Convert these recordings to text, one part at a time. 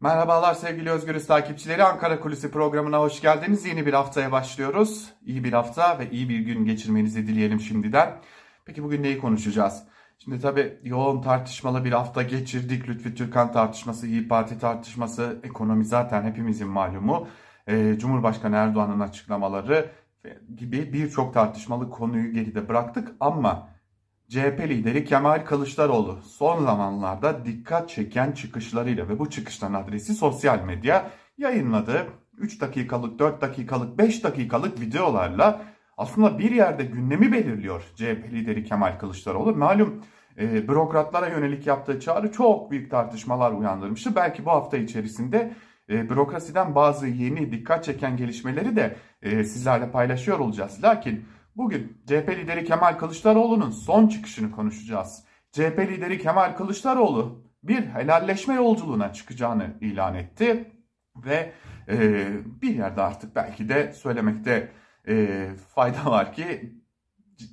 Merhabalar sevgili Özgürüz takipçileri. Ankara Kulisi programına hoş geldiniz. Yeni bir haftaya başlıyoruz. İyi bir hafta ve iyi bir gün geçirmenizi dileyelim şimdiden. Peki bugün neyi konuşacağız? Şimdi tabii yoğun tartışmalı bir hafta geçirdik. Lütfi Türkan tartışması, İyi Parti tartışması, ekonomi zaten hepimizin malumu. Ee, Cumhurbaşkanı Erdoğan'ın açıklamaları gibi birçok tartışmalı konuyu geride bıraktık ama CHP lideri Kemal Kılıçdaroğlu son zamanlarda dikkat çeken çıkışlarıyla ve bu çıkışların adresi sosyal medya yayınladığı 3 dakikalık, 4 dakikalık, 5 dakikalık videolarla aslında bir yerde gündemi belirliyor CHP lideri Kemal Kılıçdaroğlu. Malum e, bürokratlara yönelik yaptığı çağrı çok büyük tartışmalar uyandırmıştı. Belki bu hafta içerisinde e, bürokrasiden bazı yeni dikkat çeken gelişmeleri de e, sizlerle paylaşıyor olacağız. Lakin Bugün CHP lideri Kemal Kılıçdaroğlu'nun son çıkışını konuşacağız. CHP lideri Kemal Kılıçdaroğlu bir helalleşme yolculuğuna çıkacağını ilan etti ve e, bir yerde artık belki de söylemekte e, fayda var ki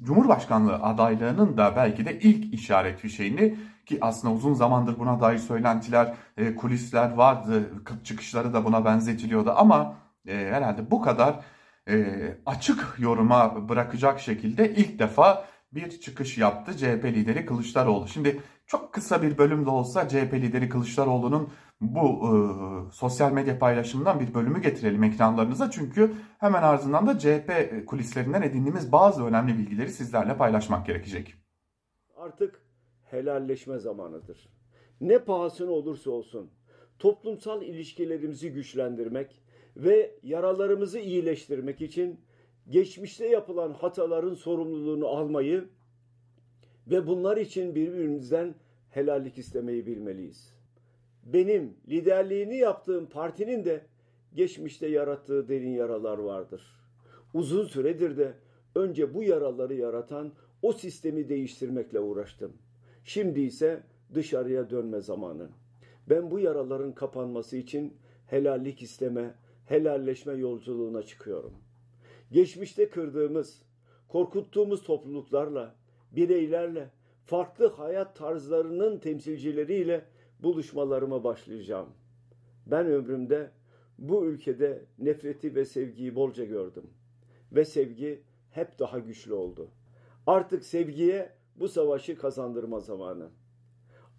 Cumhurbaşkanlığı adaylığının da belki de ilk işaret fişeğini ki aslında uzun zamandır buna dair söylentiler, e, kulisler vardı, çıkışları da buna benzetiliyordu ama e, herhalde bu kadar e, açık yoruma bırakacak şekilde ilk defa bir çıkış yaptı CHP lideri Kılıçdaroğlu. Şimdi çok kısa bir bölümde olsa CHP lideri Kılıçdaroğlu'nun bu e, sosyal medya paylaşımından bir bölümü getirelim ekranlarınıza. Çünkü hemen ardından da CHP kulislerinden edindiğimiz bazı önemli bilgileri sizlerle paylaşmak gerekecek. Artık helalleşme zamanıdır. Ne pahasına olursa olsun toplumsal ilişkilerimizi güçlendirmek, ve yaralarımızı iyileştirmek için geçmişte yapılan hataların sorumluluğunu almayı ve bunlar için birbirimizden helallik istemeyi bilmeliyiz. Benim liderliğini yaptığım partinin de geçmişte yarattığı derin yaralar vardır. Uzun süredir de önce bu yaraları yaratan o sistemi değiştirmekle uğraştım. Şimdi ise dışarıya dönme zamanı. Ben bu yaraların kapanması için helallik isteme, helalleşme yolculuğuna çıkıyorum. Geçmişte kırdığımız, korkuttuğumuz topluluklarla, bireylerle, farklı hayat tarzlarının temsilcileriyle buluşmalarıma başlayacağım. Ben ömrümde bu ülkede nefreti ve sevgiyi bolca gördüm. Ve sevgi hep daha güçlü oldu. Artık sevgiye bu savaşı kazandırma zamanı.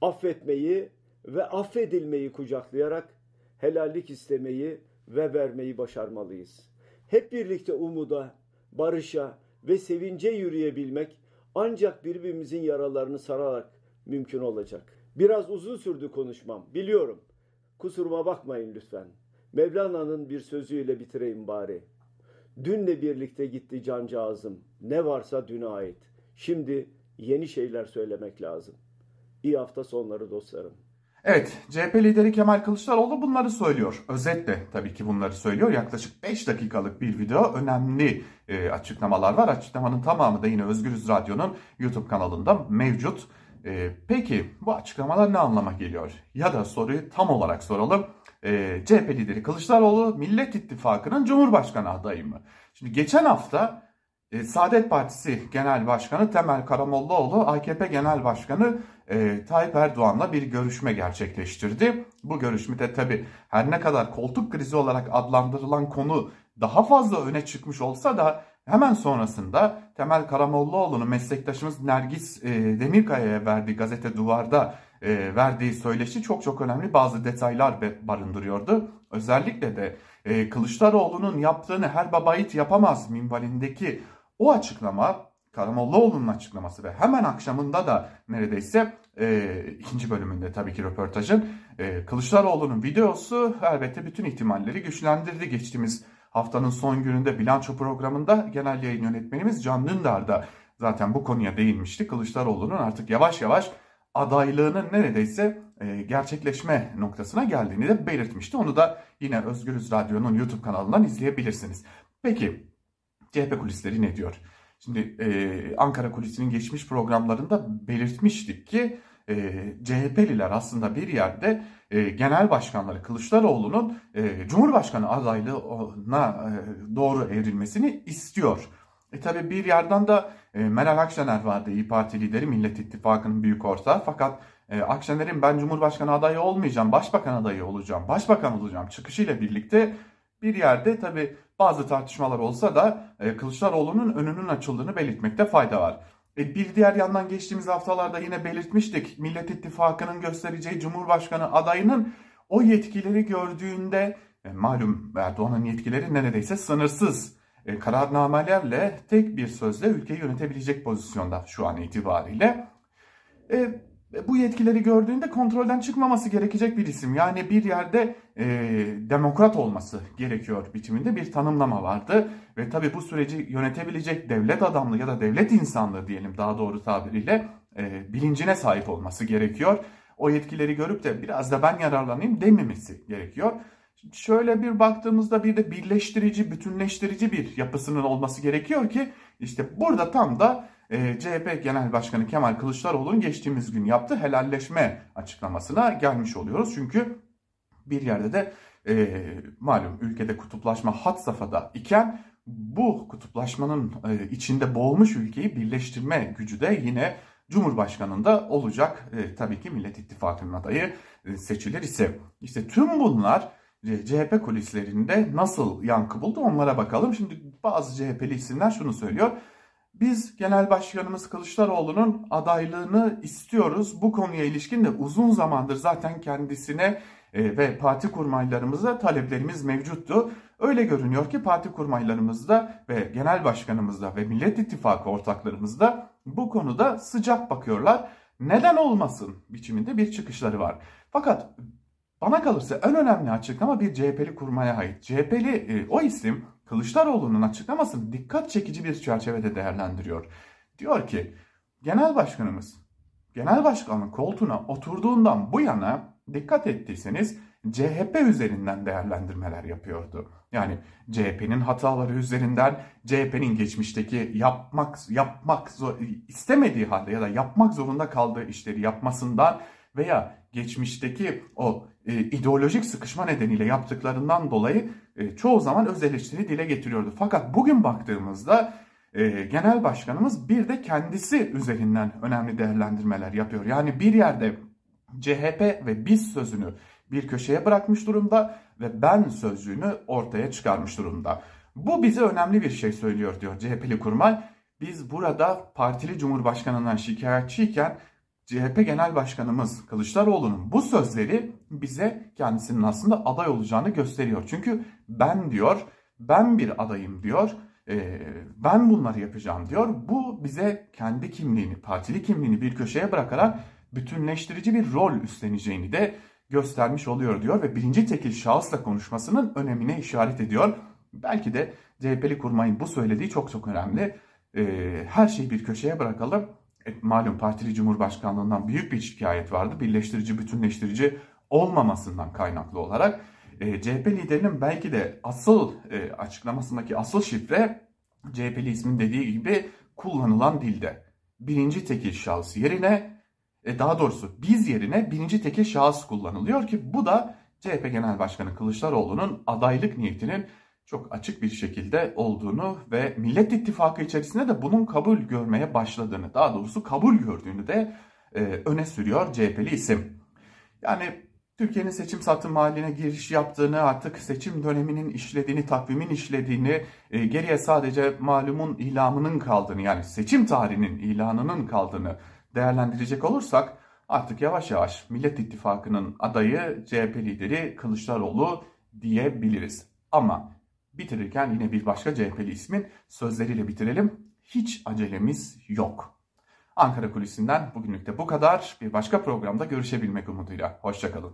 Affetmeyi ve affedilmeyi kucaklayarak helallik istemeyi ve vermeyi başarmalıyız. Hep birlikte umuda, barışa ve sevince yürüyebilmek ancak birbirimizin yaralarını sararak mümkün olacak. Biraz uzun sürdü konuşmam, biliyorum. Kusuruma bakmayın lütfen. Mevlana'nın bir sözüyle bitireyim bari. Dünle birlikte gitti cancağızım. Ne varsa düne ait. Şimdi yeni şeyler söylemek lazım. İyi hafta sonları dostlarım. Evet, CHP lideri Kemal Kılıçdaroğlu bunları söylüyor. Özetle tabii ki bunları söylüyor. Yaklaşık 5 dakikalık bir video. Önemli e, açıklamalar var. Açıklamanın tamamı da yine Özgürüz Radyo'nun YouTube kanalında mevcut. E, peki bu açıklamalar ne anlama geliyor? Ya da soruyu tam olarak soralım. E, CHP lideri Kılıçdaroğlu Millet İttifakı'nın Cumhurbaşkanı adayı mı? Şimdi geçen hafta e, Saadet Partisi Genel Başkanı Temel Karamollaoğlu, AKP Genel Başkanı e, Tayyip Erdoğan'la bir görüşme gerçekleştirdi. Bu görüşmede tabi her ne kadar koltuk krizi olarak adlandırılan konu daha fazla öne çıkmış olsa da hemen sonrasında Temel Karamollaoğlu'nun meslektaşımız Nergis e, Demirkaya'ya verdiği gazete duvarda e, verdiği söyleşi çok çok önemli bazı detaylar barındırıyordu. Özellikle de e, Kılıçdaroğlu'nun yaptığını her babayit yapamaz minvalindeki o açıklama Karamollaoğlu'nun açıklaması ve hemen akşamında da neredeyse e, ikinci bölümünde tabii ki röportajın e, Kılıçdaroğlu'nun videosu elbette bütün ihtimalleri güçlendirdi. Geçtiğimiz haftanın son gününde bilanço programında genel yayın yönetmenimiz Can Dündar da zaten bu konuya değinmişti. Kılıçdaroğlu'nun artık yavaş yavaş adaylığının neredeyse e, gerçekleşme noktasına geldiğini de belirtmişti. Onu da yine Özgürüz Radyo'nun YouTube kanalından izleyebilirsiniz. Peki CHP kulisleri ne diyor? Şimdi e, Ankara Kulisi'nin geçmiş programlarında belirtmiştik ki e, CHP'liler aslında bir yerde e, genel başkanları Kılıçdaroğlu'nun e, Cumhurbaşkanı adaylığına e, doğru evrilmesini istiyor. E tabi bir yerden de e, Meral Akşener vardı İyi Parti lideri Millet İttifakı'nın büyük ortağı fakat e, Akşener'in ben Cumhurbaşkanı adayı olmayacağım, başbakan adayı olacağım, başbakan olacağım çıkışıyla birlikte bir yerde tabi bazı tartışmalar olsa da e, Kılıçdaroğlu'nun önünün açıldığını belirtmekte fayda var. E, bir diğer yandan geçtiğimiz haftalarda yine belirtmiştik Millet İttifakı'nın göstereceği Cumhurbaşkanı adayının o yetkileri gördüğünde e, malum Erdoğan'ın yetkileri neredeyse sınırsız e, kararnamelerle tek bir sözle ülkeyi yönetebilecek pozisyonda şu an itibariyle. Bu yetkileri gördüğünde kontrolden çıkmaması gerekecek bir isim. Yani bir yerde e, demokrat olması gerekiyor biçiminde bir tanımlama vardı. Ve tabii bu süreci yönetebilecek devlet adamlığı ya da devlet insanlığı diyelim daha doğru tabiriyle e, bilincine sahip olması gerekiyor. O yetkileri görüp de biraz da ben yararlanayım dememesi gerekiyor. Şöyle bir baktığımızda bir de birleştirici, bütünleştirici bir yapısının olması gerekiyor ki işte burada tam da e, CHP Genel Başkanı Kemal Kılıçdaroğlu'nun geçtiğimiz gün yaptığı helalleşme açıklamasına gelmiş oluyoruz. Çünkü bir yerde de e, malum ülkede kutuplaşma hat safhada iken bu kutuplaşmanın e, içinde boğulmuş ülkeyi birleştirme gücü de yine Cumhurbaşkanı'nda olacak. E, tabii ki Millet İttifakı'nın adayı e, seçilir ise. İşte tüm bunlar e, CHP kulislerinde nasıl yankı buldu onlara bakalım. Şimdi bazı CHP'li isimler şunu söylüyor. Biz Genel Başkanımız Kılıçdaroğlu'nun adaylığını istiyoruz. Bu konuya ilişkin de uzun zamandır zaten kendisine e, ve parti kurmaylarımıza taleplerimiz mevcuttu. Öyle görünüyor ki parti kurmaylarımızda ve genel başkanımızda ve Millet İttifakı ortaklarımızda bu konuda sıcak bakıyorlar. Neden olmasın biçiminde bir çıkışları var. Fakat bana kalırsa en önemli açıklama bir CHP'li kurmaya ait. CHP'li e, o isim Kılıçdaroğlu'nun açıklamasını dikkat çekici bir çerçevede değerlendiriyor. Diyor ki genel başkanımız genel başkanın koltuğuna oturduğundan bu yana dikkat ettiyseniz CHP üzerinden değerlendirmeler yapıyordu. Yani CHP'nin hataları üzerinden, CHP'nin geçmişteki yapmak yapmak istemediği halde ya da yapmak zorunda kaldığı işleri yapmasından veya geçmişteki o e, ideolojik sıkışma nedeniyle yaptıklarından dolayı e, çoğu zaman öz eleştiri dile getiriyordu. Fakat bugün baktığımızda e, genel başkanımız bir de kendisi üzerinden önemli değerlendirmeler yapıyor. Yani bir yerde CHP ve biz sözünü bir köşeye bırakmış durumda ve ben sözcüğünü ortaya çıkarmış durumda. Bu bize önemli bir şey söylüyor diyor CHP'li kurmay. Biz burada partili cumhurbaşkanından şikayetçiyken CHP Genel Başkanımız Kılıçdaroğlu'nun bu sözleri bize kendisinin aslında aday olacağını gösteriyor. Çünkü ben diyor, ben bir adayım diyor, e, ben bunları yapacağım diyor. Bu bize kendi kimliğini, partili kimliğini bir köşeye bırakarak bütünleştirici bir rol üstleneceğini de göstermiş oluyor diyor ve birinci tekil şahısla konuşmasının önemine işaret ediyor. Belki de CHP'li kurmayın bu söylediği çok çok önemli. E, her şeyi bir köşeye bırakalım malum partili cumhurbaşkanlığından büyük bir şikayet vardı. Birleştirici, bütünleştirici olmamasından kaynaklı olarak. E, CHP liderinin belki de asıl e, açıklamasındaki asıl şifre CHP'li ismin dediği gibi kullanılan dilde. Birinci tekil şahıs yerine e, daha doğrusu biz yerine birinci tekil şahıs kullanılıyor ki bu da CHP Genel Başkanı Kılıçdaroğlu'nun adaylık niyetinin çok açık bir şekilde olduğunu ve Millet İttifakı içerisinde de bunun kabul görmeye başladığını, daha doğrusu kabul gördüğünü de e, öne sürüyor CHP'li isim. Yani Türkiye'nin seçim satım haline giriş yaptığını, artık seçim döneminin işlediğini, takvimin işlediğini, e, geriye sadece malumun ilamının kaldığını yani seçim tarihinin ilanının kaldığını değerlendirecek olursak artık yavaş yavaş Millet İttifakı'nın adayı CHP lideri Kılıçdaroğlu diyebiliriz. Ama Bitirirken yine bir başka CHP'li ismin sözleriyle bitirelim. Hiç acelemiz yok. Ankara Kulisi'nden bugünlük de bu kadar. Bir başka programda görüşebilmek umuduyla. Hoşçakalın.